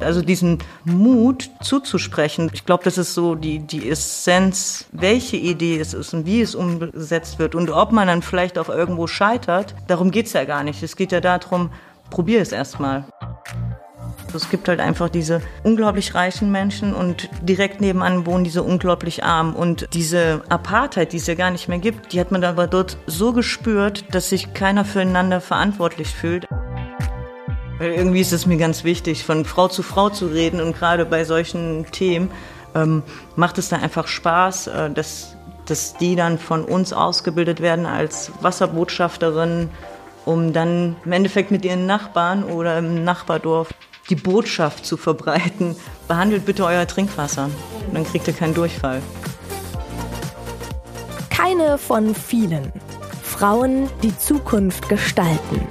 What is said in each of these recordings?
Also diesen Mut zuzusprechen, ich glaube, das ist so die, die Essenz, welche Idee es ist und wie es umgesetzt wird und ob man dann vielleicht auch irgendwo scheitert, darum geht es ja gar nicht. Es geht ja darum, probier es erstmal. Es gibt halt einfach diese unglaublich reichen Menschen und direkt nebenan wohnen diese unglaublich armen. Und diese Apartheid, die es ja gar nicht mehr gibt, die hat man aber dort so gespürt, dass sich keiner füreinander verantwortlich fühlt. Irgendwie ist es mir ganz wichtig, von Frau zu Frau zu reden und gerade bei solchen Themen ähm, macht es da einfach Spaß, äh, dass, dass die dann von uns ausgebildet werden als Wasserbotschafterinnen, um dann im Endeffekt mit ihren Nachbarn oder im Nachbardorf die Botschaft zu verbreiten, behandelt bitte euer Trinkwasser. Dann kriegt ihr keinen Durchfall. Keine von vielen. Frauen, die Zukunft gestalten.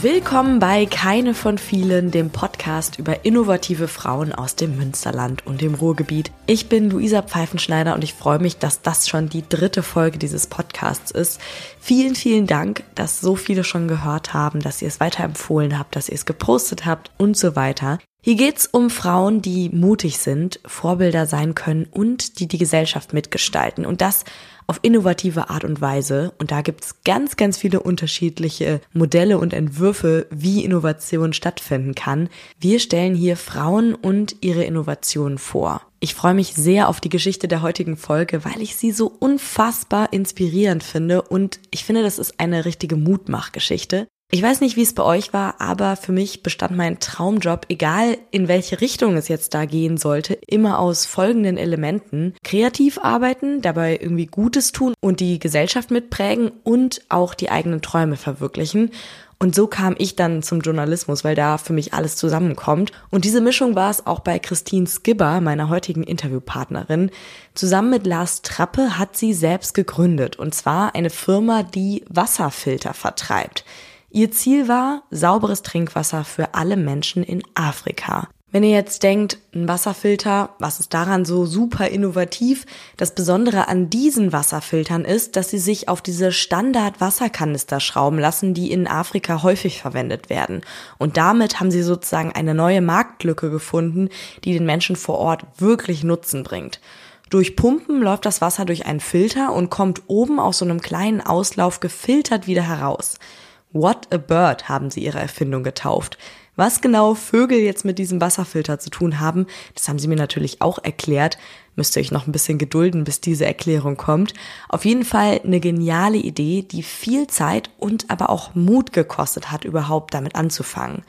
Willkommen bei Keine von vielen, dem Podcast über innovative Frauen aus dem Münsterland und dem Ruhrgebiet. Ich bin Luisa Pfeifenschneider und ich freue mich, dass das schon die dritte Folge dieses Podcasts ist. Vielen, vielen Dank, dass so viele schon gehört haben, dass ihr es weiterempfohlen habt, dass ihr es gepostet habt und so weiter. Hier geht's um Frauen, die mutig sind, Vorbilder sein können und die die Gesellschaft mitgestalten. Und das auf innovative Art und Weise. Und da gibt's ganz, ganz viele unterschiedliche Modelle und Entwürfe, wie Innovation stattfinden kann. Wir stellen hier Frauen und ihre Innovationen vor. Ich freue mich sehr auf die Geschichte der heutigen Folge, weil ich sie so unfassbar inspirierend finde und ich finde, das ist eine richtige Mutmachgeschichte. Ich weiß nicht, wie es bei euch war, aber für mich bestand mein Traumjob, egal in welche Richtung es jetzt da gehen sollte, immer aus folgenden Elementen. Kreativ arbeiten, dabei irgendwie Gutes tun und die Gesellschaft mitprägen und auch die eigenen Träume verwirklichen. Und so kam ich dann zum Journalismus, weil da für mich alles zusammenkommt. Und diese Mischung war es auch bei Christine Skibber, meiner heutigen Interviewpartnerin. Zusammen mit Lars Trappe hat sie selbst gegründet. Und zwar eine Firma, die Wasserfilter vertreibt. Ihr Ziel war sauberes Trinkwasser für alle Menschen in Afrika. Wenn ihr jetzt denkt, ein Wasserfilter, was ist daran so super innovativ? Das Besondere an diesen Wasserfiltern ist, dass sie sich auf diese Standard-Wasserkanister schrauben lassen, die in Afrika häufig verwendet werden. Und damit haben sie sozusagen eine neue Marktlücke gefunden, die den Menschen vor Ort wirklich Nutzen bringt. Durch Pumpen läuft das Wasser durch einen Filter und kommt oben aus so einem kleinen Auslauf gefiltert wieder heraus. What a Bird haben sie ihre Erfindung getauft. Was genau Vögel jetzt mit diesem Wasserfilter zu tun haben, das haben sie mir natürlich auch erklärt. Müsst ihr euch noch ein bisschen gedulden, bis diese Erklärung kommt. Auf jeden Fall eine geniale Idee, die viel Zeit und aber auch Mut gekostet hat, überhaupt damit anzufangen.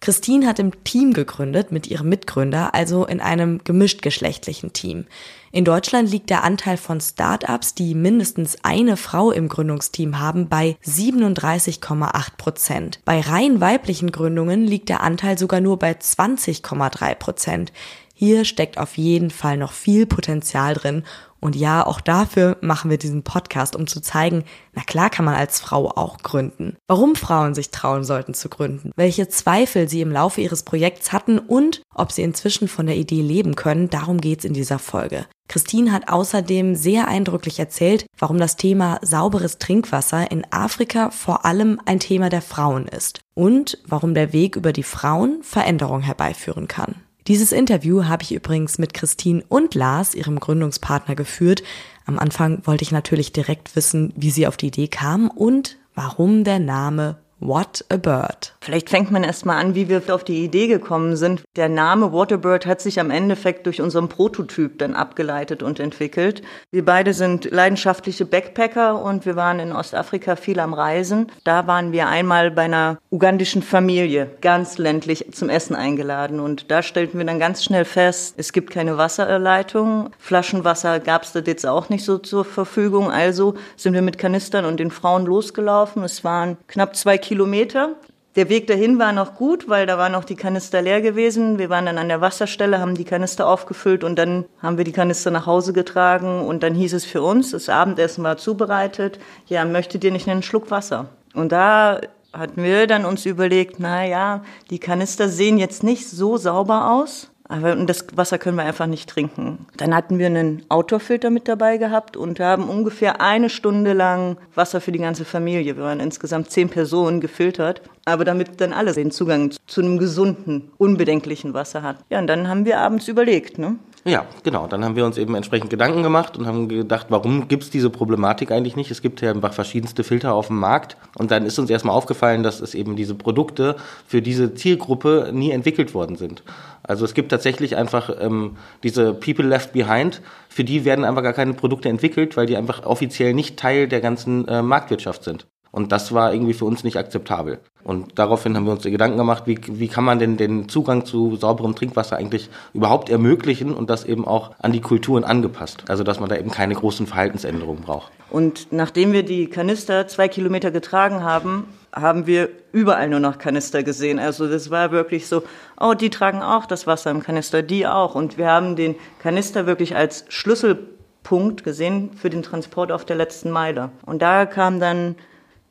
Christine hat im Team gegründet mit ihrem Mitgründer, also in einem gemischtgeschlechtlichen Team. In Deutschland liegt der Anteil von Startups, die mindestens eine Frau im Gründungsteam haben, bei 37,8 Prozent. Bei rein weiblichen Gründungen liegt der Anteil sogar nur bei 20,3 Prozent. Hier steckt auf jeden Fall noch viel Potenzial drin und ja, auch dafür machen wir diesen Podcast, um zu zeigen, na klar kann man als Frau auch gründen. Warum Frauen sich trauen sollten zu gründen, welche Zweifel sie im Laufe ihres Projekts hatten und ob sie inzwischen von der Idee leben können, darum geht's in dieser Folge. Christine hat außerdem sehr eindrücklich erzählt, warum das Thema sauberes Trinkwasser in Afrika vor allem ein Thema der Frauen ist und warum der Weg über die Frauen Veränderung herbeiführen kann. Dieses Interview habe ich übrigens mit Christine und Lars, ihrem Gründungspartner, geführt. Am Anfang wollte ich natürlich direkt wissen, wie sie auf die Idee kamen und warum der Name What a Bird. Vielleicht fängt man erstmal an, wie wir auf die Idee gekommen sind. Der Name What a Bird hat sich am Endeffekt durch unseren Prototyp dann abgeleitet und entwickelt. Wir beide sind leidenschaftliche Backpacker und wir waren in Ostafrika viel am Reisen. Da waren wir einmal bei einer ugandischen Familie, ganz ländlich zum Essen eingeladen und da stellten wir dann ganz schnell fest, es gibt keine Wasserleitung. Flaschenwasser gab es jetzt auch nicht so zur Verfügung. Also sind wir mit Kanistern und den Frauen losgelaufen. Es waren knapp zwei Kilometer Kilometer. Der Weg dahin war noch gut, weil da waren noch die Kanister leer gewesen. Wir waren dann an der Wasserstelle, haben die Kanister aufgefüllt und dann haben wir die Kanister nach Hause getragen und dann hieß es für uns, das Abendessen war zubereitet, ja, möchtet ihr nicht einen Schluck Wasser? Und da hatten wir dann uns überlegt, na ja, die Kanister sehen jetzt nicht so sauber aus, Aber das Wasser können wir einfach nicht trinken. Dann hatten wir einen Outdoor-Filter mit dabei gehabt und haben ungefähr eine Stunde lang Wasser für die ganze Familie. Wir waren insgesamt zehn Personen gefiltert, aber damit dann alle den Zugang zu einem gesunden, unbedenklichen Wasser hatten. Ja, und dann haben wir abends überlegt, ne? Ja, genau. Dann haben wir uns eben entsprechend Gedanken gemacht und haben gedacht, warum gibt es diese Problematik eigentlich nicht? Es gibt ja einfach verschiedenste Filter auf dem Markt. Und dann ist uns erstmal aufgefallen, dass es eben diese Produkte für diese Zielgruppe nie entwickelt worden sind. Also es gibt tatsächlich einfach ähm, diese People Left Behind, für die werden einfach gar keine Produkte entwickelt, weil die einfach offiziell nicht Teil der ganzen äh, Marktwirtschaft sind. Und das war irgendwie für uns nicht akzeptabel. Und daraufhin haben wir uns Gedanken gemacht, wie, wie kann man denn den Zugang zu sauberem Trinkwasser eigentlich überhaupt ermöglichen und das eben auch an die Kulturen angepasst. Also dass man da eben keine großen Verhaltensänderungen braucht. Und nachdem wir die Kanister zwei Kilometer getragen haben, haben wir überall nur noch Kanister gesehen. Also das war wirklich so, oh, die tragen auch das Wasser im Kanister, die auch. Und wir haben den Kanister wirklich als Schlüsselpunkt gesehen für den Transport auf der letzten Meile. Und da kam dann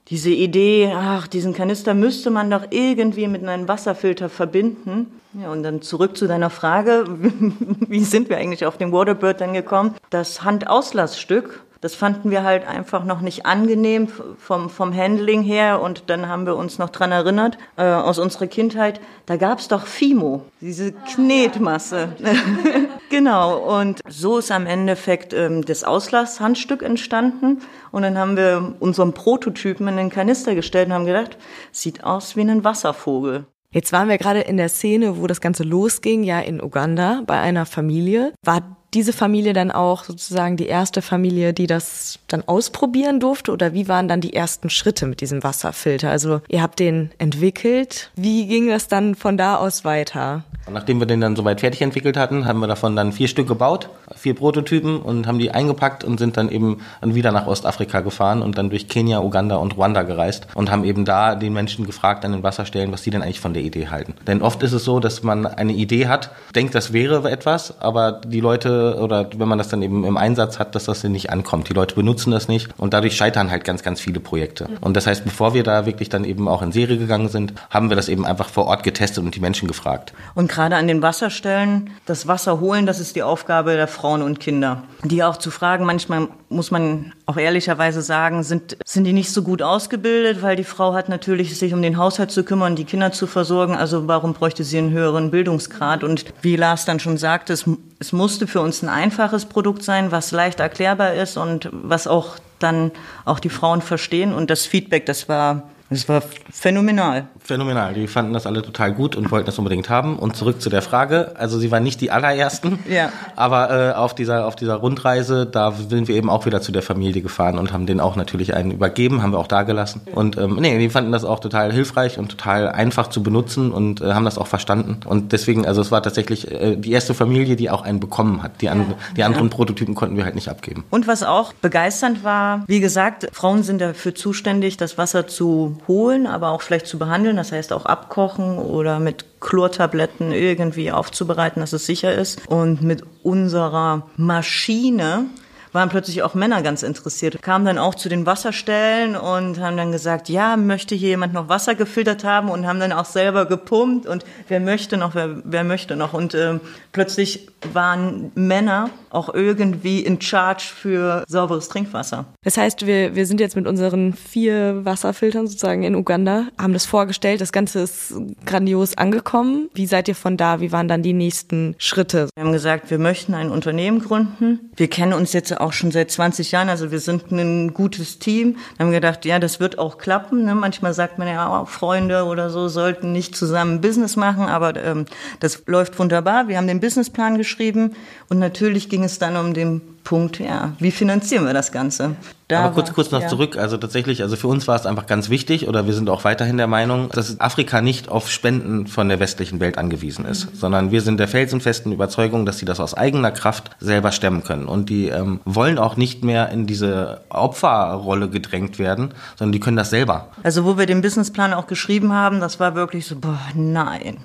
diese Idee, ach, diesen Kanister müsste man doch irgendwie mit einem Wasserfilter verbinden. Ja, und dann zurück zu deiner Frage, wie sind wir eigentlich auf den Waterbird dann gekommen? Das Handauslassstück, das fanden wir halt einfach noch nicht angenehm vom, vom Handling her. Und dann haben wir uns noch dran erinnert, äh, aus unserer Kindheit, da gab's doch Fimo, diese Knetmasse. genau, und so ist am Endeffekt ähm, das Auslasshandstück entstanden. Und dann haben wir unseren Prototypen in den Kanister gestellt und haben gedacht, sieht aus wie ein Wasservogel. Jetzt waren wir gerade in der Szene, wo das Ganze losging, ja in Uganda bei einer Familie. War diese Familie dann auch sozusagen die erste Familie, die das dann ausprobieren durfte? Oder wie waren dann die ersten Schritte mit diesem Wasserfilter? Also ihr habt den entwickelt. Wie ging das dann von da aus weiter? Nachdem wir den dann soweit fertig entwickelt hatten, haben wir davon dann vier Stück gebaut, vier Prototypen und haben die eingepackt und sind dann eben wieder nach Ostafrika gefahren und dann durch Kenia, Uganda und Ruanda gereist und haben eben da den Menschen gefragt an den Wasserstellen, was sie denn eigentlich von der Idee halten. Denn oft ist es so, dass man eine Idee hat, denkt, das wäre etwas, aber die Leute oder wenn man das dann eben im Einsatz hat, dass das nicht ankommt. Die Leute benutzen das nicht und dadurch scheitern halt ganz, ganz viele Projekte. Und das heißt, bevor wir da wirklich dann eben auch in Serie gegangen sind, haben wir das eben einfach vor Ort getestet und die Menschen gefragt. Und gerade an den Wasserstellen, das Wasser holen, das ist die Aufgabe der Frauen und Kinder. Die auch zu fragen, manchmal muss man auch ehrlicherweise sagen, sind, sind die nicht so gut ausgebildet, weil die Frau hat natürlich sich um den Haushalt zu kümmern, die Kinder zu versorgen. Also warum bräuchte sie einen höheren Bildungsgrad? Und wie Lars dann schon sagte, es, es musste für uns ein einfaches Produkt sein, was leicht erklärbar ist und was auch dann auch die Frauen verstehen. Und das Feedback, das war, das war phänomenal phänomenal. Die fanden das alle total gut und wollten das unbedingt haben. Und zurück zu der Frage. Also sie waren nicht die allerersten, ja. aber äh, auf dieser auf dieser Rundreise, da sind wir eben auch wieder zu der Familie gefahren und haben denen auch natürlich einen übergeben, haben wir auch da gelassen. Und ähm, nee, die fanden das auch total hilfreich und total einfach zu benutzen und äh, haben das auch verstanden. Und deswegen, also es war tatsächlich äh, die erste Familie, die auch einen bekommen hat. Die, an, die anderen. Prototypen konnten wir halt nicht abgeben. Und was auch begeisternd war, wie gesagt, Frauen sind dafür zuständig, das Wasser zu holen, aber auch vielleicht zu behandeln das heißt auch abkochen oder mit Chlortabletten irgendwie aufzubereiten, dass es sicher ist. Und mit unserer Maschine waren plötzlich auch Männer ganz interessiert, kamen dann auch zu den Wasserstellen und haben dann gesagt, ja, möchte hier jemand noch Wasser gefiltert haben und haben dann auch selber gepumpt und wer möchte noch, wer, wer möchte noch. Und äh, plötzlich waren Männer auch irgendwie in Charge für sauberes Trinkwasser. Das heißt, wir, wir sind jetzt mit unseren vier Wasserfiltern sozusagen in Uganda, haben das vorgestellt, das Ganze ist grandios angekommen. Wie seid ihr von da? Wie waren dann die nächsten Schritte? Wir haben gesagt, wir möchten ein Unternehmen gründen. Wir kennen uns jetzt auch schon seit 20 Jahren, also wir sind ein gutes Team. Wir haben gedacht, ja, das wird auch klappen. Ne? Manchmal sagt man ja, oh, Freunde oder so sollten nicht zusammen Business machen, aber ähm, das läuft wunderbar. Wir haben den Businessplan geschrieben und natürlich ging es dann um den Punkt, ja, wie finanzieren wir das Ganze? Da Aber kurz, kurz noch ja. zurück. Also tatsächlich, also für uns war es einfach ganz wichtig oder wir sind auch weiterhin der Meinung, dass Afrika nicht auf Spenden von der westlichen Welt angewiesen ist, mhm. sondern wir sind der felsenfesten Überzeugung, dass sie das aus eigener Kraft selber stemmen können. Und die ähm, wollen auch nicht mehr in diese Opferrolle gedrängt werden, sondern die können das selber. Also wo wir den Businessplan auch geschrieben haben, das war wirklich so, boah, nein.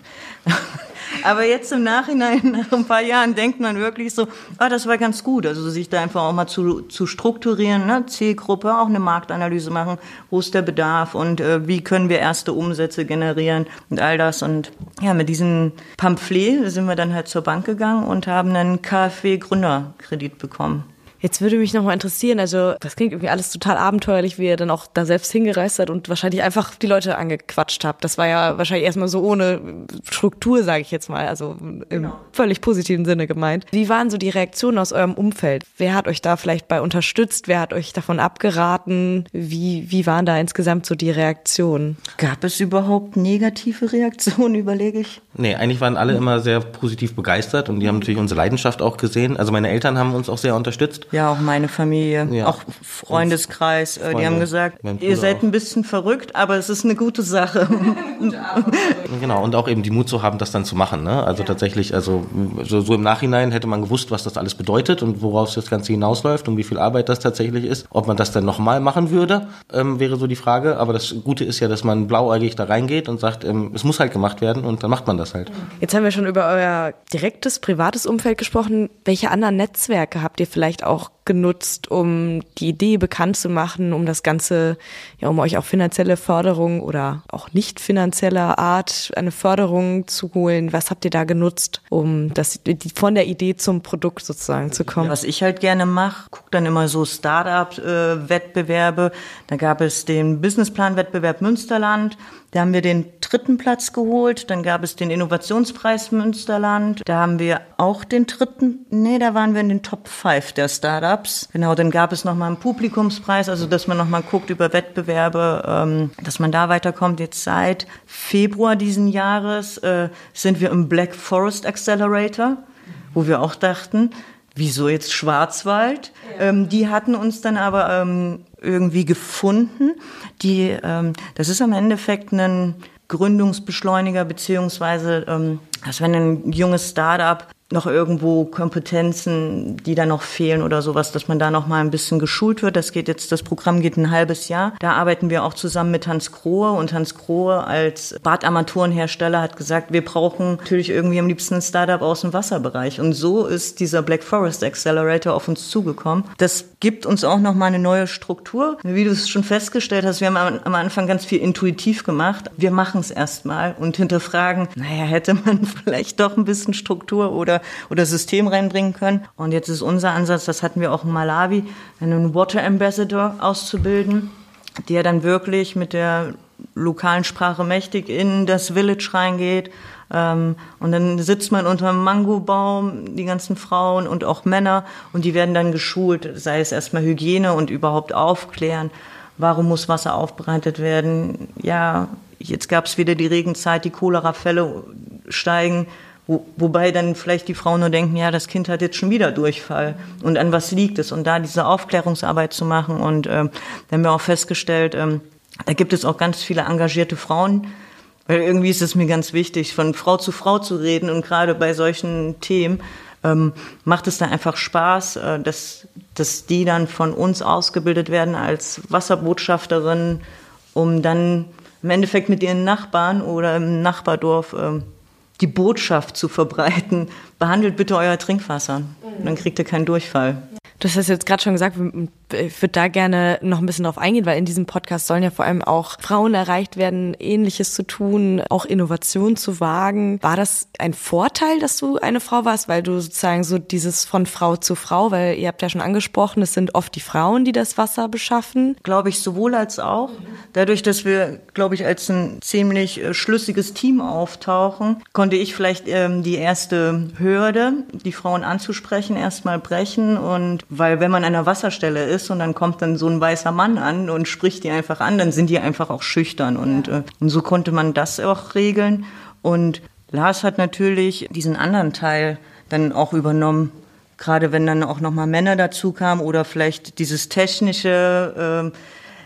Aber jetzt im Nachhinein, nach ein paar Jahren, denkt man wirklich so, ah, das war ganz gut. Also sich da einfach auch mal zu, zu strukturieren, ne? Zielgruppe, auch eine Marktanalyse machen, wo ist der Bedarf und äh, wie können wir erste Umsätze generieren und all das. Und ja, mit diesem Pamphlet sind wir dann halt zur Bank gegangen und haben einen KfW-Gründerkredit bekommen. Jetzt würde mich nochmal interessieren, also das klingt irgendwie alles total abenteuerlich, wie ihr dann auch da selbst hingereist seid und wahrscheinlich einfach die Leute angequatscht habt. Das war ja wahrscheinlich erstmal so ohne Struktur, sage ich jetzt mal, also im genau. völlig positiven Sinne gemeint. Wie waren so die Reaktionen aus eurem Umfeld? Wer hat euch da vielleicht bei unterstützt? Wer hat euch davon abgeraten? Wie, wie waren da insgesamt so die Reaktionen? Gab es überhaupt negative Reaktionen, überlege ich? Nee, eigentlich waren alle immer sehr positiv begeistert und die haben natürlich unsere Leidenschaft auch gesehen. Also meine Eltern haben uns auch sehr unterstützt. Ja, auch meine Familie, ja. auch Freundeskreis. Freunde, die haben gesagt, ihr seid auch. ein bisschen verrückt, aber es ist eine gute Sache. genau, und auch eben die Mut zu haben, das dann zu machen. Ne? Also ja. tatsächlich, also so, so, im Nachhinein hätte man gewusst, was das alles bedeutet und worauf das Ganze hinausläuft und wie viel Arbeit das tatsächlich ist. Ob man das dann nochmal machen würde, ähm, wäre so die Frage. Aber das Gute ist ja, dass man blauäugig da reingeht und sagt, ähm, es muss halt gemacht werden und dann macht man das halt. Jetzt haben wir schon über euer direktes, privates Umfeld gesprochen. Welche anderen Netzwerke habt ihr vielleicht auch auch genutzt, um die Idee bekannt zu machen, um das Ganze, ja, um euch auch finanzielle Förderung oder auch nicht finanzieller Art eine Förderung zu holen. Was habt ihr da genutzt, um das, von der Idee zum Produkt sozusagen zu kommen? Was ich halt gerne mache, gucke dann immer so Start-up-Wettbewerbe. Da gab es den Businessplan-Wettbewerb Münsterland. Da haben wir den dritten Platz geholt. Dann gab es den Innovationspreis Münsterland. Da haben wir auch den dritten, nee, da waren wir in den Top 5 der Startups. Genau, dann gab es nochmal einen Publikumspreis, also dass man nochmal guckt über Wettbewerbe, ähm, dass man da weiterkommt. Jetzt seit Februar diesen Jahres äh, sind wir im Black Forest Accelerator, wo wir auch dachten, wieso jetzt Schwarzwald? Ja. Ähm, die hatten uns dann aber ähm, irgendwie gefunden. Die, ähm, das ist im Endeffekt ein Gründungsbeschleuniger, beziehungsweise, ähm, dass wenn ein junges Startup noch irgendwo Kompetenzen, die da noch fehlen oder sowas, dass man da noch mal ein bisschen geschult wird. Das geht jetzt, das Programm geht ein halbes Jahr. Da arbeiten wir auch zusammen mit Hans Krohe und Hans Krohe als Badarmaturenhersteller hat gesagt, wir brauchen natürlich irgendwie am liebsten ein Startup aus dem Wasserbereich. Und so ist dieser Black Forest Accelerator auf uns zugekommen. Das gibt uns auch noch mal eine neue Struktur. Wie du es schon festgestellt hast, wir haben am Anfang ganz viel intuitiv gemacht. Wir machen es erstmal und hinterfragen, naja, hätte man vielleicht doch ein bisschen Struktur oder oder, System reinbringen können. Und jetzt ist unser Ansatz, das hatten wir auch in Malawi, einen Water Ambassador auszubilden, der dann wirklich mit der lokalen Sprache mächtig in das Village reingeht. Ähm, und dann sitzt man unter einem Mangobaum, die ganzen Frauen und auch Männer, und die werden dann geschult, sei es erstmal Hygiene und überhaupt aufklären. Warum muss Wasser aufbereitet werden? Ja, jetzt gab es wieder die Regenzeit, die Cholera-Fälle steigen. Wo, wobei dann vielleicht die Frauen nur denken, ja, das Kind hat jetzt schon wieder Durchfall. Und an was liegt es? Und da diese Aufklärungsarbeit zu machen. Und ähm, dann haben wir auch festgestellt, ähm, da gibt es auch ganz viele engagierte Frauen, weil irgendwie ist es mir ganz wichtig, von Frau zu Frau zu reden. Und gerade bei solchen Themen ähm, macht es da einfach Spaß, äh, dass, dass die dann von uns ausgebildet werden als Wasserbotschafterin, um dann im Endeffekt mit ihren Nachbarn oder im Nachbardorf ähm, die Botschaft zu verbreiten, behandelt bitte euer Trinkwasser. Mhm. Dann kriegt ihr keinen Durchfall. Du hast jetzt gerade schon gesagt, ich würde da gerne noch ein bisschen drauf eingehen, weil in diesem Podcast sollen ja vor allem auch Frauen erreicht werden, Ähnliches zu tun, auch Innovation zu wagen. War das ein Vorteil, dass du eine Frau warst, weil du sozusagen so dieses von Frau zu Frau, weil ihr habt ja schon angesprochen, es sind oft die Frauen, die das Wasser beschaffen? Glaube ich sowohl als auch. Dadurch, dass wir, glaube ich, als ein ziemlich äh, schlüssiges Team auftauchen, konnte ich vielleicht ähm, die erste Hürde, die Frauen anzusprechen, erstmal brechen und weil wenn man an einer Wasserstelle ist und dann kommt dann so ein weißer Mann an und spricht die einfach an, dann sind die einfach auch schüchtern. Und, ja. äh, und so konnte man das auch regeln. Und Lars hat natürlich diesen anderen Teil dann auch übernommen. Gerade wenn dann auch nochmal Männer dazu kamen oder vielleicht dieses technische, äh,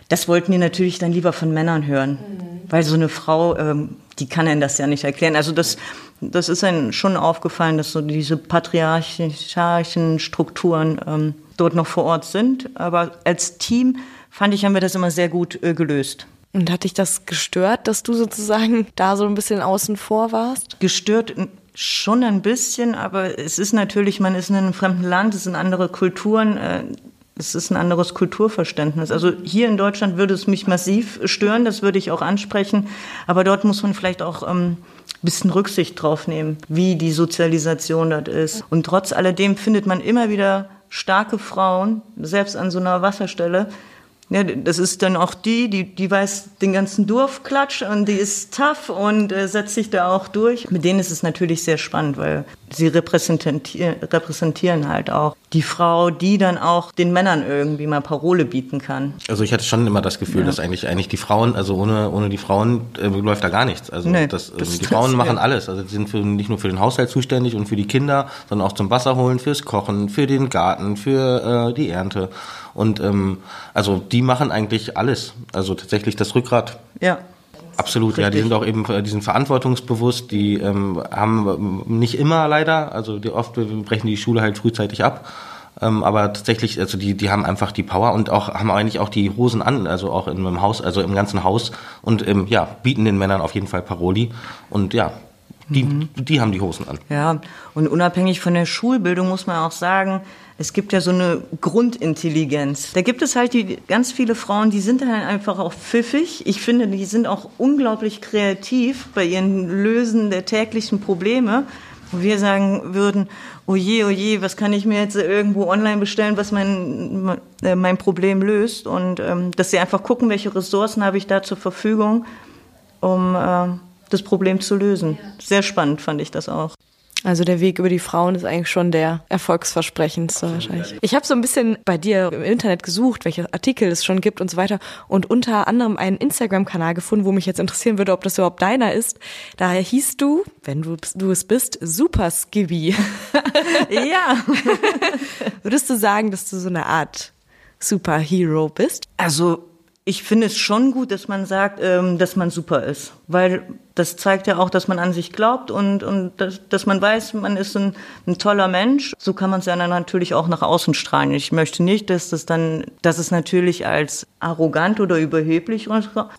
das wollten die natürlich dann lieber von Männern hören. Mhm. Weil so eine Frau, ähm, die kann ihnen das ja nicht erklären. Also das, das ist einem schon aufgefallen, dass so diese patriarchischen Strukturen ähm, dort noch vor Ort sind. Aber als Team fand ich, haben wir das immer sehr gut äh, gelöst. Und hat dich das gestört, dass du sozusagen da so ein bisschen außen vor warst? Gestört Schon ein bisschen, aber es ist natürlich, man ist in einem fremden Land, es sind andere Kulturen. Äh, es ist ein anderes Kulturverständnis. Also hier in Deutschland würde es mich massiv stören, das würde ich auch ansprechen. Aber dort muss man vielleicht auch ähm, ein bisschen Rücksicht drauf nehmen, wie die Sozialisation dort ist. Und trotz alledem findet man immer wieder starke Frauen, selbst an so einer Wasserstelle, ja, das ist dann auch die, die, die weiß den ganzen Durfklatsch und die ist tough und äh, setzt sich da auch durch. Mit denen ist es natürlich sehr spannend, weil sie repräsentieren, repräsentieren halt auch die Frau, die dann auch den Männern irgendwie mal Parole bieten kann. Also ich hatte schon immer das Gefühl, ja. dass eigentlich eigentlich die Frauen, also ohne ohne die Frauen äh, läuft da gar nichts. Also nee, das, das, die das, Frauen machen ja. alles. Also sie sind für, nicht nur für den Haushalt zuständig und für die Kinder, sondern auch zum Wasser holen, fürs Kochen, für den Garten, für äh, die Ernte. Und ähm, also die machen eigentlich alles. Also tatsächlich das Rückgrat. Ja. Absolut, Richtig. ja, die sind auch eben, die sind verantwortungsbewusst, die ähm, haben nicht immer leider, also die, oft brechen die Schule halt frühzeitig ab. Ähm, aber tatsächlich, also die, die haben einfach die Power und auch haben eigentlich auch die Hosen an, also auch in einem Haus, also im ganzen Haus und ähm, ja, bieten den Männern auf jeden Fall Paroli und ja, die, mhm. die haben die Hosen an. Ja, und unabhängig von der Schulbildung muss man auch sagen, es gibt ja so eine Grundintelligenz. Da gibt es halt die ganz viele Frauen, die sind dann einfach auch pfiffig. Ich finde, die sind auch unglaublich kreativ bei ihren Lösen der täglichen Probleme. Wo wir sagen würden, oh je, oh je, was kann ich mir jetzt irgendwo online bestellen, was mein, äh, mein Problem löst? Und ähm, dass sie einfach gucken, welche Ressourcen habe ich da zur Verfügung, um äh, das Problem zu lösen. Sehr spannend fand ich das auch. Also der Weg über die Frauen ist eigentlich schon der erfolgsversprechendste wahrscheinlich. Ich habe so ein bisschen bei dir im Internet gesucht, welche Artikel es schon gibt und so weiter und unter anderem einen Instagram-Kanal gefunden, wo mich jetzt interessieren würde, ob das überhaupt deiner ist. Daher hieß du, wenn du, du es bist, Super Skibby. ja. Würdest du sagen, dass du so eine Art Superhero bist? Also ich finde es schon gut, dass man sagt, ähm, dass man super ist, weil das zeigt ja auch, dass man an sich glaubt und, und dass, dass man weiß, man ist ein, ein toller Mensch. So kann man es ja dann natürlich auch nach außen strahlen. Ich möchte nicht, dass das dann, dass es natürlich als arrogant oder überheblich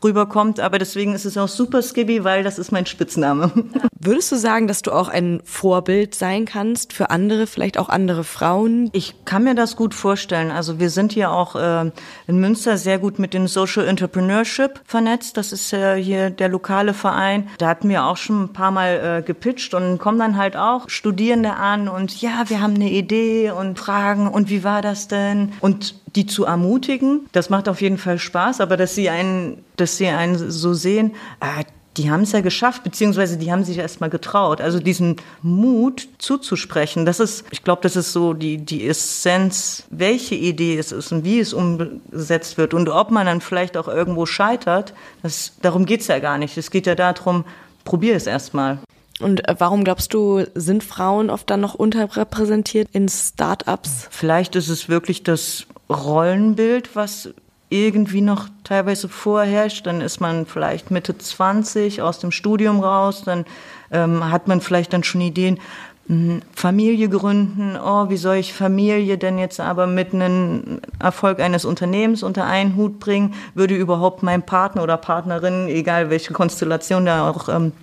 rüberkommt, aber deswegen ist es auch super Skibby, weil das ist mein Spitzname. Würdest du sagen, dass du auch ein Vorbild sein kannst für andere, vielleicht auch andere Frauen? Ich kann mir das gut vorstellen. Also wir sind hier auch äh, in Münster sehr gut mit dem Social Entrepreneurship vernetzt. Das ist äh, hier der lokale Verein. Da hatten wir auch schon ein paar Mal äh, gepitcht und kommen dann halt auch Studierende an und ja, wir haben eine Idee und fragen und wie war das denn? Und die zu ermutigen, das macht auf jeden Fall Spaß, aber dass sie einen, dass sie einen so sehen, äh, die haben es ja geschafft, beziehungsweise die haben sich erst mal getraut. Also diesen Mut zuzusprechen, das ist, ich glaube, das ist so die, die Essenz, welche Idee es ist und wie es umgesetzt wird und ob man dann vielleicht auch irgendwo scheitert, das, darum geht's ja gar nicht. Es geht ja darum, probier es erst mal. Und äh, warum glaubst du, sind Frauen oft dann noch unterrepräsentiert in Start-ups? Vielleicht ist es wirklich das Rollenbild, was irgendwie noch teilweise vorherrscht. Dann ist man vielleicht Mitte 20 aus dem Studium raus, dann ähm, hat man vielleicht dann schon Ideen, hm, Familie gründen, oh, wie soll ich Familie denn jetzt aber mit einem Erfolg eines Unternehmens unter einen Hut bringen? Würde überhaupt mein Partner oder Partnerin, egal welche Konstellation da auch ähm,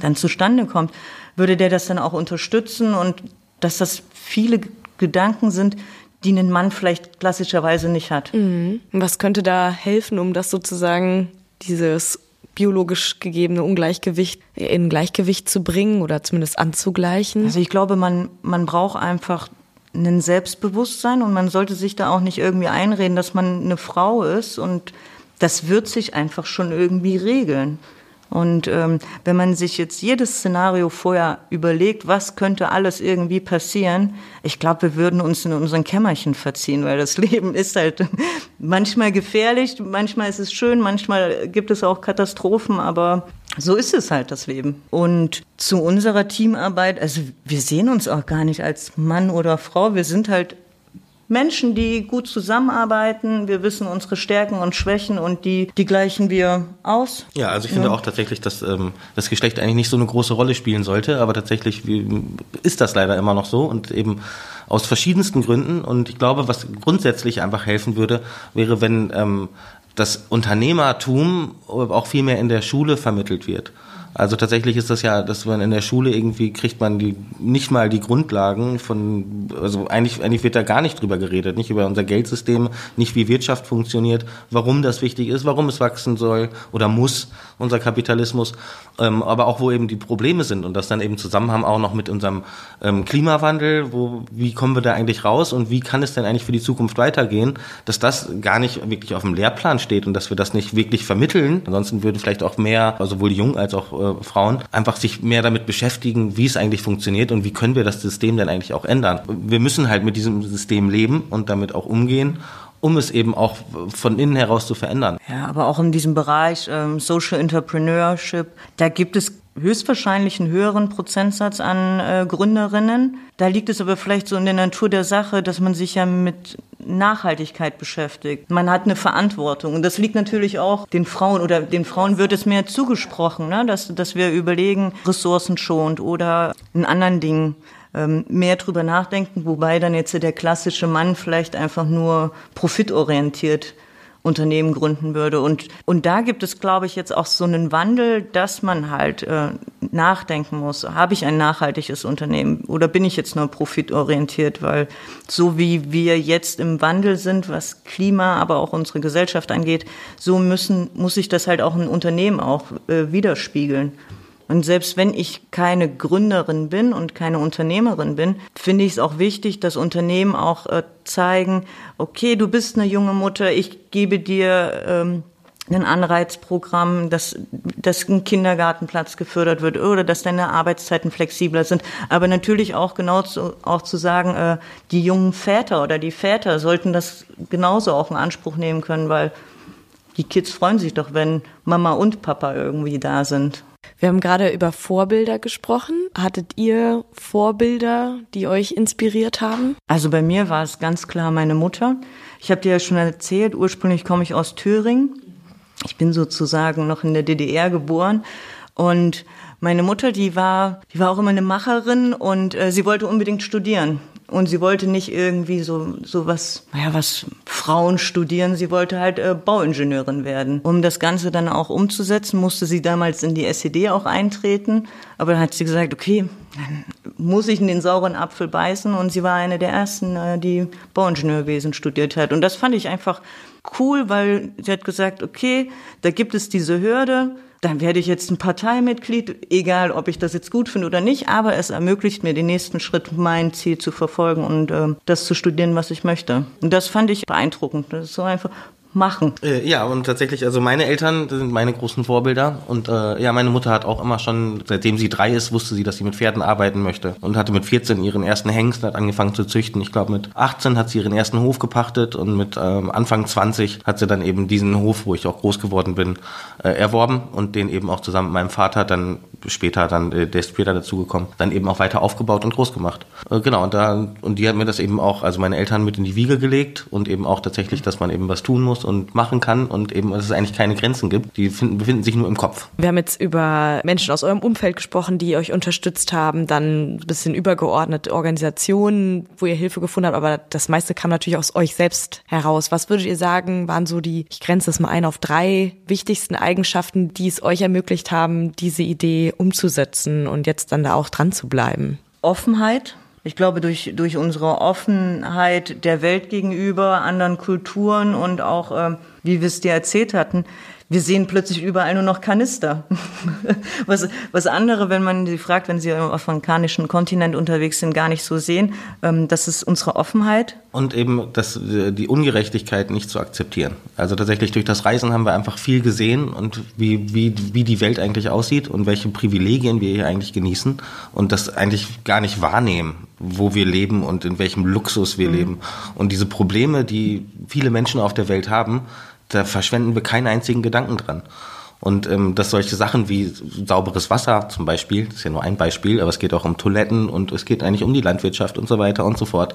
dann zustande kommt, würde der das dann auch unterstützen und dass das viele Gedanken sind, die ein Mann vielleicht klassischerweise nicht hat. Mhm. Was könnte da helfen, um das sozusagen dieses biologisch gegebene Ungleichgewicht in Gleichgewicht zu bringen oder zumindest anzugleichen? Also ich glaube, man, man braucht einfach ein Selbstbewusstsein und man sollte sich da auch nicht irgendwie einreden, dass man eine Frau ist und das wird sich einfach schon irgendwie regeln. Und ähm, wenn man sich jetzt jedes Szenario vorher überlegt, was könnte alles irgendwie passieren, ich glaube, wir würden uns in unseren Kämmerchen verziehen, weil das Leben ist halt manchmal gefährlich, manchmal ist es schön, manchmal gibt es auch Katastrophen, aber so ist es halt das Leben. Und zu unserer Teamarbeit, also wir sehen uns auch gar nicht als Mann oder Frau, wir sind halt Menschen, die gut zusammenarbeiten. Wir wissen unsere Stärken und Schwächen und die, die gleichen wir aus. Ja, also ich finde ja. auch tatsächlich, dass ähm, das Geschlecht eigentlich nicht so eine große Rolle spielen sollte, aber tatsächlich ist das leider immer noch so und eben aus verschiedensten Gründen. Und ich glaube, was grundsätzlich einfach helfen würde, wäre, wenn ähm, das Unternehmertum auch viel mehr in der Schule vermittelt wird. Also tatsächlich ist das ja, dass man in der Schule irgendwie kriegt man die nicht mal die Grundlagen von, also eigentlich, eigentlich wird da gar nicht drüber geredet, nicht über unser Geldsystem, nicht wie Wirtschaft funktioniert, warum das wichtig ist, warum es wachsen soll oder muss, unser Kapitalismus, ähm, aber auch wo eben die Probleme sind und das dann eben zusammen haben auch noch mit unserem ähm, Klimawandel, wo, wie kommen wir da eigentlich raus und wie kann es denn eigentlich für die Zukunft weitergehen, dass das gar nicht wirklich auf dem Lehrplan steht und dass wir das nicht wirklich vermitteln. Ansonsten würden vielleicht auch mehr, also sowohl die Jungen als auch äh, Frauen, einfach sich mehr damit beschäftigen, wie es eigentlich funktioniert und wie können wir das System denn eigentlich auch ändern. Wir müssen halt mit diesem System leben und damit auch umgehen um es eben auch von innen heraus zu verändern. Ja, aber auch in diesem Bereich ähm, Social Entrepreneurship, da gibt es höchstwahrscheinlich einen höheren Prozentsatz an äh, Gründerinnen. Da liegt es aber vielleicht so in der Natur der Sache, dass man sich ja mit Nachhaltigkeit beschäftigt. Man hat eine Verantwortung. Und das liegt natürlich auch den Frauen oder den Frauen wird es mehr zugesprochen, ne? dass, dass wir überlegen, ressourcenschonend oder in anderen Dingen ähm, mehr drüber nachdenken, wobei dann jetzt der klassische Mann vielleicht einfach nur profitorientiert Unternehmen gründen würde. Und, und da gibt es, glaube ich, jetzt auch so einen Wandel, dass man halt äh, nachdenken muss, habe ich ein nachhaltiges Unternehmen oder bin ich jetzt nur profitorientiert? Weil so wie wir jetzt im Wandel sind, was Klima, aber auch unsere Gesellschaft angeht, so müssen, muss sich das halt auch ein Unternehmen auch äh, widerspiegeln. Und selbst wenn ich keine Gründerin bin und keine Unternehmerin bin, finde ich es auch wichtig, dass Unternehmen auch äh, zeigen, okay, du bist eine junge Mutter, ich gebe dir ähm, ein Anreizprogramm, dass, dass ein Kindergartenplatz gefördert wird oder dass deine Arbeitszeiten flexibler sind. Aber natürlich auch genau zu, auch zu sagen, äh, die jungen Väter oder die Väter sollten das genauso auch in Anspruch nehmen können, weil die Kids freuen sich doch, wenn Mama und Papa irgendwie da sind. Wir haben gerade über Vorbilder gesprochen. Hattet ihr Vorbilder, die euch inspiriert haben? Also bei mir war es ganz klar meine Mutter. Ich habe dir ja schon erzählt, ursprünglich komme ich aus Thüringen. Ich bin sozusagen noch in der DDR geboren und meine Mutter, die war, die war auch immer eine Macherin und äh, sie wollte unbedingt studieren. Und sie wollte nicht irgendwie so, so was, naja, was Frauen studieren. Sie wollte halt äh, Bauingenieurin werden. Um das Ganze dann auch umzusetzen, musste sie damals in die SED auch eintreten. Aber dann hat sie gesagt, okay, dann muss ich in den sauren Apfel beißen. Und sie war eine der ersten, äh, die Bauingenieurwesen studiert hat. Und das fand ich einfach cool, weil sie hat gesagt, okay, da gibt es diese Hürde dann werde ich jetzt ein Parteimitglied, egal ob ich das jetzt gut finde oder nicht, aber es ermöglicht mir den nächsten Schritt, mein Ziel zu verfolgen und äh, das zu studieren, was ich möchte. Und das fand ich beeindruckend. Das ist so einfach, machen. Äh, ja, und tatsächlich, also meine Eltern sind meine großen Vorbilder. Und äh, ja, meine Mutter hat auch immer schon, seitdem sie drei ist, wusste sie, dass sie mit Pferden arbeiten möchte. Und hatte mit 14 ihren ersten Hengst, hat angefangen zu züchten. Ich glaube, mit 18 hat sie ihren ersten Hof gepachtet und mit ähm, Anfang 20 hat sie dann eben diesen Hof, wo ich auch groß geworden bin, äh, erworben und den eben auch zusammen mit meinem Vater dann später dann, äh, der ist später dazugekommen, dann eben auch weiter aufgebaut und groß gemacht. Äh, genau, und da, und die hat mir das eben auch, also meine Eltern mit in die Wiege gelegt und eben auch tatsächlich, dass man eben was tun muss und machen kann und eben, dass es eigentlich keine Grenzen gibt. Die finden, befinden sich nur im Kopf. Wir haben jetzt über Menschen aus eurem Umfeld gesprochen, die euch unterstützt haben, dann ein bisschen übergeordnete Organisationen, wo ihr Hilfe gefunden habt, aber das meiste kam natürlich aus euch selbst heraus. Was würdet ihr sagen, waren so die, ich grenze das mal ein auf drei wichtigsten Eigenschaften, die es euch ermöglicht haben, diese Idee umzusetzen und jetzt dann da auch dran zu bleiben? Offenheit, ich glaube, durch, durch unsere Offenheit der Welt gegenüber, anderen Kulturen und auch, äh, wie wir es dir erzählt hatten, wir sehen plötzlich überall nur noch Kanister. was, was andere, wenn man sie fragt, wenn sie auf dem afrikanischen Kontinent unterwegs sind, gar nicht so sehen. Ähm, das ist unsere Offenheit. Und eben das, die Ungerechtigkeit nicht zu akzeptieren. Also tatsächlich durch das Reisen haben wir einfach viel gesehen und wie, wie, wie die Welt eigentlich aussieht und welche Privilegien wir hier eigentlich genießen und das eigentlich gar nicht wahrnehmen, wo wir leben und in welchem Luxus wir mhm. leben. Und diese Probleme, die viele Menschen auf der Welt haben, da verschwenden wir keinen einzigen Gedanken dran. Und ähm, dass solche Sachen wie sauberes Wasser zum Beispiel, das ist ja nur ein Beispiel, aber es geht auch um Toiletten und es geht eigentlich um die Landwirtschaft und so weiter und so fort,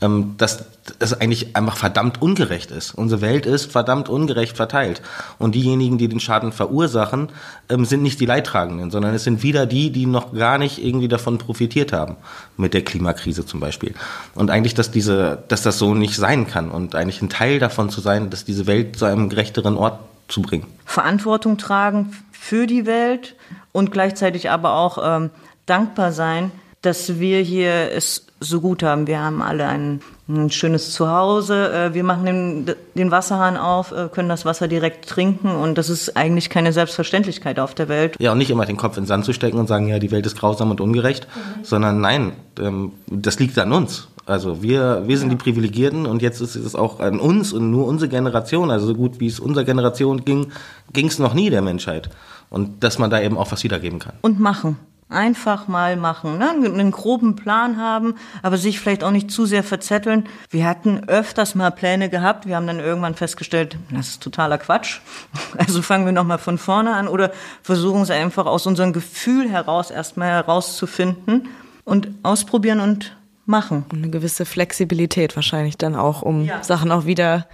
ähm, dass es eigentlich einfach verdammt ungerecht ist. Unsere Welt ist verdammt ungerecht verteilt. Und diejenigen, die den Schaden verursachen, ähm, sind nicht die Leidtragenden, sondern es sind wieder die, die noch gar nicht irgendwie davon profitiert haben. Mit der Klimakrise zum Beispiel. Und eigentlich, dass diese, dass das so nicht sein kann und eigentlich ein Teil davon zu sein, dass diese Welt zu einem gerechteren Ort zu bringen. Verantwortung tragen für die Welt und gleichzeitig aber auch ähm, dankbar sein, dass wir hier es so gut haben. Wir haben alle ein, ein schönes Zuhause. Äh, wir machen den, den, Wasserhahn auf, äh, können das Wasser direkt trinken und das ist eigentlich keine Selbstverständlichkeit auf der Welt. Ja, und nicht immer den Kopf in den Sand zu stecken und sagen, ja, die Welt ist grausam und ungerecht, mhm. sondern nein, ähm, das liegt an uns. Also wir, wir sind ja. die Privilegierten und jetzt ist es auch an uns und nur unsere Generation, also so gut wie es unserer Generation ging, ging es noch nie der Menschheit. Und dass man da eben auch was wiedergeben kann. Und machen. Einfach mal machen, ne? einen groben Plan haben, aber sich vielleicht auch nicht zu sehr verzetteln. Wir hatten öfters mal Pläne gehabt, wir haben dann irgendwann festgestellt, das ist totaler Quatsch. Also fangen wir nochmal von vorne an oder versuchen es einfach aus unserem Gefühl heraus erstmal herauszufinden und ausprobieren und machen. Und eine gewisse Flexibilität wahrscheinlich dann auch, um ja. Sachen auch wieder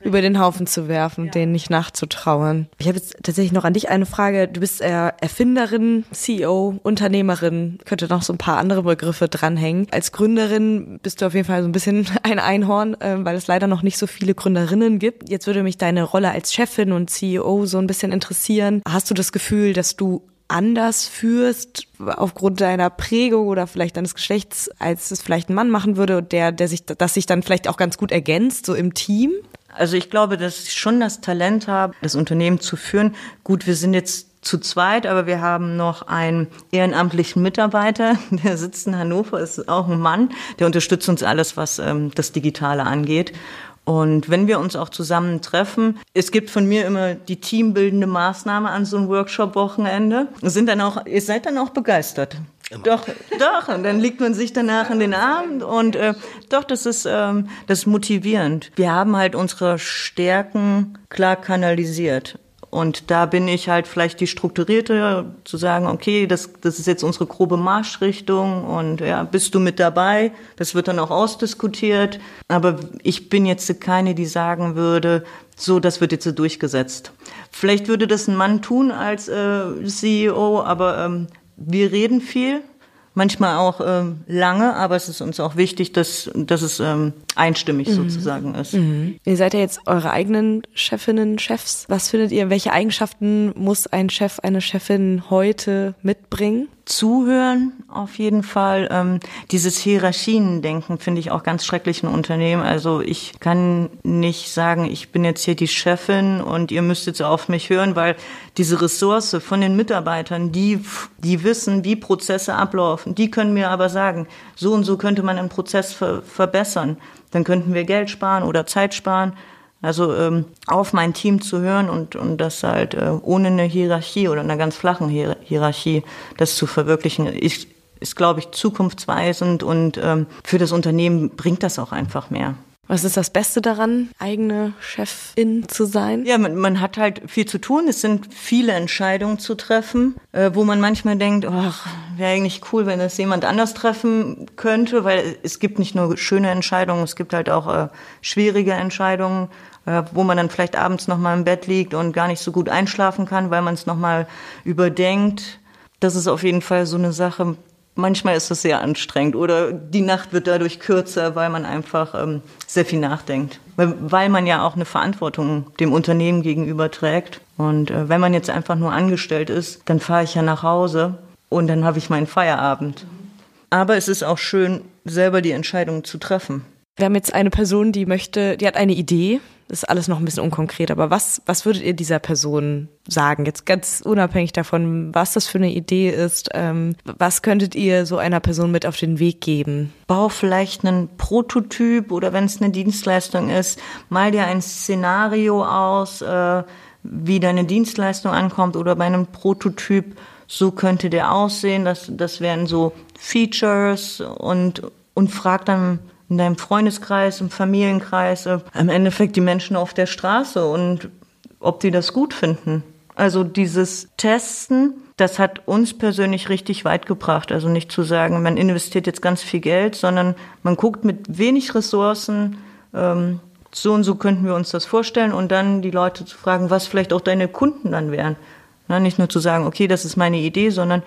über den Haufen zu werfen, ja. denen nicht nachzutrauern. Ich habe jetzt tatsächlich noch an dich eine Frage. Du bist Erfinderin, CEO, Unternehmerin, könnte noch so ein paar andere Begriffe dranhängen. Als Gründerin bist du auf jeden Fall so ein bisschen ein Einhorn, äh, weil es leider noch nicht so viele Gründerinnen gibt. Jetzt würde mich deine Rolle als Chefin und CEO so ein bisschen interessieren. Hast du das Gefühl, dass du anders führst aufgrund deiner Prägung oder vielleicht deines Geschlechts, als es vielleicht ein Mann machen würde und der, der sich, das sich dann vielleicht auch ganz gut ergänzt, so im Team? Also ich glaube, dass ich schon das Talent habe, das Unternehmen zu führen. Gut, wir sind jetzt zu zweit, aber wir haben noch einen ehrenamtlichen Mitarbeiter, der sitzt in Hannover, ist auch ein Mann, der unterstützt uns alles, was ähm, das Digitale angeht. Und wenn wir uns auch zusammen treffen, es gibt von mir immer die teambildende Maßnahme an so einem Workshop-Wochenende. Sind dann auch, ihr seid dann auch begeistert. Immer. Doch, doch. Und dann liegt man sich danach in den Arm und äh, doch, das ist, ähm, das ist motivierend. Wir haben halt unsere Stärken klar kanalisiert. Und da bin ich halt vielleicht die strukturierte, zu sagen, okay, das, das ist jetzt unsere grobe Marschrichtung und ja, bist du mit dabei? Das wird dann auch ausdiskutiert. Aber ich bin jetzt keine, die sagen würde, so, das wird jetzt durchgesetzt. Vielleicht würde das ein Mann tun als äh, CEO, aber ähm, wir reden viel manchmal auch ähm, lange, aber es ist uns auch wichtig, dass, dass es ähm, einstimmig mhm. sozusagen ist. Mhm. Ihr seid ja jetzt eure eigenen Chefinnen, Chefs. Was findet ihr, welche Eigenschaften muss ein Chef, eine Chefin heute mitbringen? Zuhören auf jeden Fall. Ähm, dieses Hierarchiendenken finde ich auch ganz schrecklich in Unternehmen. Also ich kann nicht sagen, ich bin jetzt hier die Chefin und ihr müsst jetzt auf mich hören, weil diese Ressource von den Mitarbeitern, die, die wissen, wie Prozesse ablaufen, die können mir aber sagen, so und so könnte man einen Prozess ver verbessern. Dann könnten wir Geld sparen oder Zeit sparen. Also ähm, auf mein Team zu hören und, und das halt äh, ohne eine Hierarchie oder einer ganz flachen Hier Hierarchie das zu verwirklichen, ist, ist glaube ich, zukunftsweisend und ähm, für das Unternehmen bringt das auch einfach mehr. Was ist das Beste daran, eigene Chefin zu sein? Ja, man, man hat halt viel zu tun. Es sind viele Entscheidungen zu treffen, äh, wo man manchmal denkt, ach, wäre eigentlich cool, wenn es jemand anders treffen könnte, weil es gibt nicht nur schöne Entscheidungen, es gibt halt auch äh, schwierige Entscheidungen, äh, wo man dann vielleicht abends noch mal im Bett liegt und gar nicht so gut einschlafen kann, weil man es noch mal überdenkt. Das ist auf jeden Fall so eine Sache, manchmal ist das sehr anstrengend oder die Nacht wird dadurch kürzer, weil man einfach ähm, sehr viel nachdenkt. Weil, weil man ja auch eine Verantwortung dem Unternehmen gegenüber trägt. Und äh, wenn man jetzt einfach nur angestellt ist, dann fahre ich ja nach Hause und dann habe ich meinen Feierabend. Aber es ist auch schön, selber die Entscheidung zu treffen. Wir haben jetzt eine Person, die möchte, die hat eine Idee, das ist alles noch ein bisschen unkonkret, aber was, was würdet ihr dieser Person sagen? Jetzt ganz unabhängig davon, was das für eine Idee ist, ähm, was könntet ihr so einer Person mit auf den Weg geben? Bau vielleicht einen Prototyp oder wenn es eine Dienstleistung ist, mal dir ein Szenario aus, äh, wie deine Dienstleistung ankommt oder bei einem Prototyp, so könnte der aussehen. Das, das wären so Features und, und frag dann in deinem Freundeskreis, im Familienkreis, äh, im Endeffekt die Menschen auf der Straße und ob die das gut finden. Also dieses Testen, das hat uns persönlich richtig weit gebracht. Also nicht zu sagen, man investiert jetzt ganz viel Geld, sondern man guckt mit wenig Ressourcen, ähm, so und so könnten wir uns das vorstellen und dann die Leute zu fragen, was vielleicht auch deine Kunden dann wären. Na, nicht nur zu sagen, okay, das ist meine Idee, sondern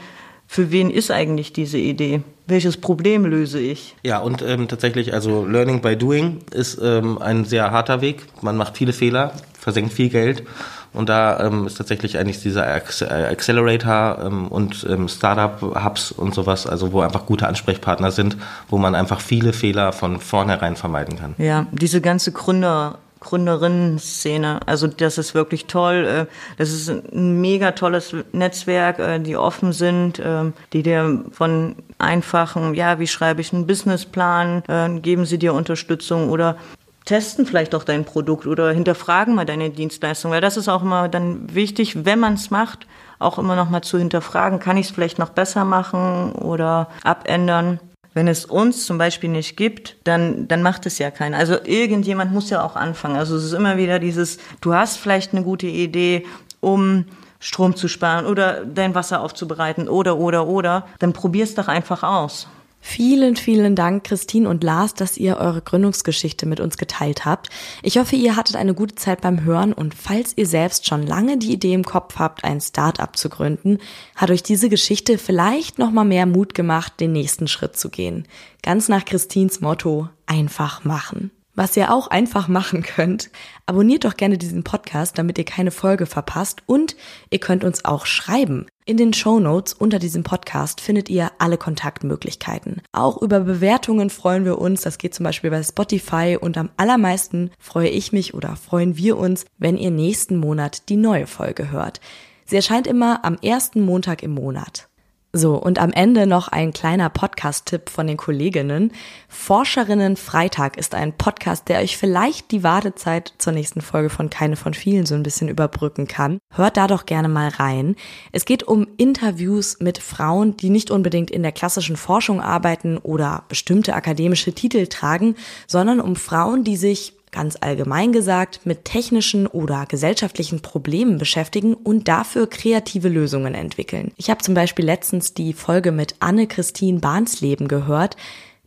für wen ist eigentlich diese Idee? Welches Problem löse ich? Ja, und ähm, tatsächlich, also Learning by Doing ist ähm, ein sehr harter Weg. Man macht viele Fehler, versenkt viel Geld Und da ähm, ist tatsächlich eigentlich dieser Accelerator ähm, und ähm, Startup-Hubs und sowas, also wo einfach gute Ansprechpartner sind, wo man einfach viele Fehler von vornherein vermeiden kann. Ja, diese ganze Gründer Gründerinnen-Szene. Also das ist wirklich toll. Äh, das ist ein mega tolles Netzwerk, äh, die offen sind, äh, die dir von einfachen, ja, wie schreibe ich einen Businessplan, geben sie dir Unterstützung oder testen vielleicht auch dein Produkt oder hinterfragen mal deine Dienstleistung, weil das ist auch immer dann wichtig, wenn man es macht, auch immer noch mal zu hinterfragen, kann ich es vielleicht noch besser machen oder abändern. Wenn es uns zum Beispiel nicht gibt, dann, dann macht es ja keiner. Also irgendjemand muss ja auch anfangen. Also es ist immer wieder dieses, du hast vielleicht eine gute Idee, um Strom zu sparen oder dein Wasser aufzubereiten oder, oder, oder, dann probier's doch einfach aus. Vielen, vielen Dank, Christine und Lars, dass ihr eure Gründungsgeschichte mit uns geteilt habt. Ich hoffe, ihr hattet eine gute Zeit beim Hören und falls ihr selbst schon lange die Idee im Kopf habt, ein Start-up zu gründen, hat euch diese Geschichte vielleicht nochmal mehr Mut gemacht, den nächsten Schritt zu gehen. Ganz nach Christines Motto, einfach machen. Was ihr auch einfach machen könnt, abonniert doch gerne diesen Podcast, damit ihr keine Folge verpasst und ihr könnt uns auch schreiben. In den Show Notes unter diesem Podcast findet ihr alle Kontaktmöglichkeiten. Auch über Bewertungen freuen wir uns. Das geht zum Beispiel bei Spotify und am allermeisten freue ich mich oder freuen wir uns, wenn ihr nächsten Monat die neue Folge hört. Sie erscheint immer am ersten Montag im Monat. So, und am Ende noch ein kleiner Podcast-Tipp von den Kolleginnen. Forscherinnen Freitag ist ein Podcast, der euch vielleicht die Wartezeit zur nächsten Folge von Keine von vielen so ein bisschen überbrücken kann. Hört da doch gerne mal rein. Es geht um Interviews mit Frauen, die nicht unbedingt in der klassischen Forschung arbeiten oder bestimmte akademische Titel tragen, sondern um Frauen, die sich ganz allgemein gesagt, mit technischen oder gesellschaftlichen Problemen beschäftigen und dafür kreative Lösungen entwickeln. Ich habe zum Beispiel letztens die Folge mit Anne-Christine Barnsleben gehört.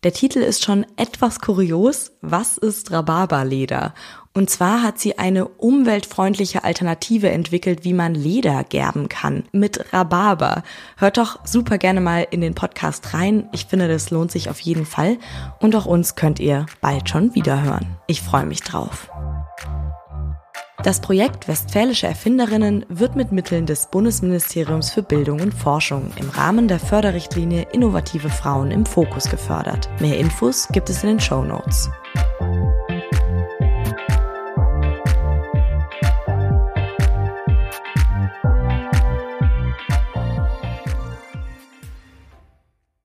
Der Titel ist schon etwas kurios. Was ist Rhabarberleder? Und zwar hat sie eine umweltfreundliche Alternative entwickelt, wie man Leder gerben kann. Mit Rhabarber. Hört doch super gerne mal in den Podcast rein. Ich finde, das lohnt sich auf jeden Fall. Und auch uns könnt ihr bald schon wieder hören. Ich freue mich drauf. Das Projekt Westfälische Erfinderinnen wird mit Mitteln des Bundesministeriums für Bildung und Forschung im Rahmen der Förderrichtlinie Innovative Frauen im Fokus gefördert. Mehr Infos gibt es in den Show Notes.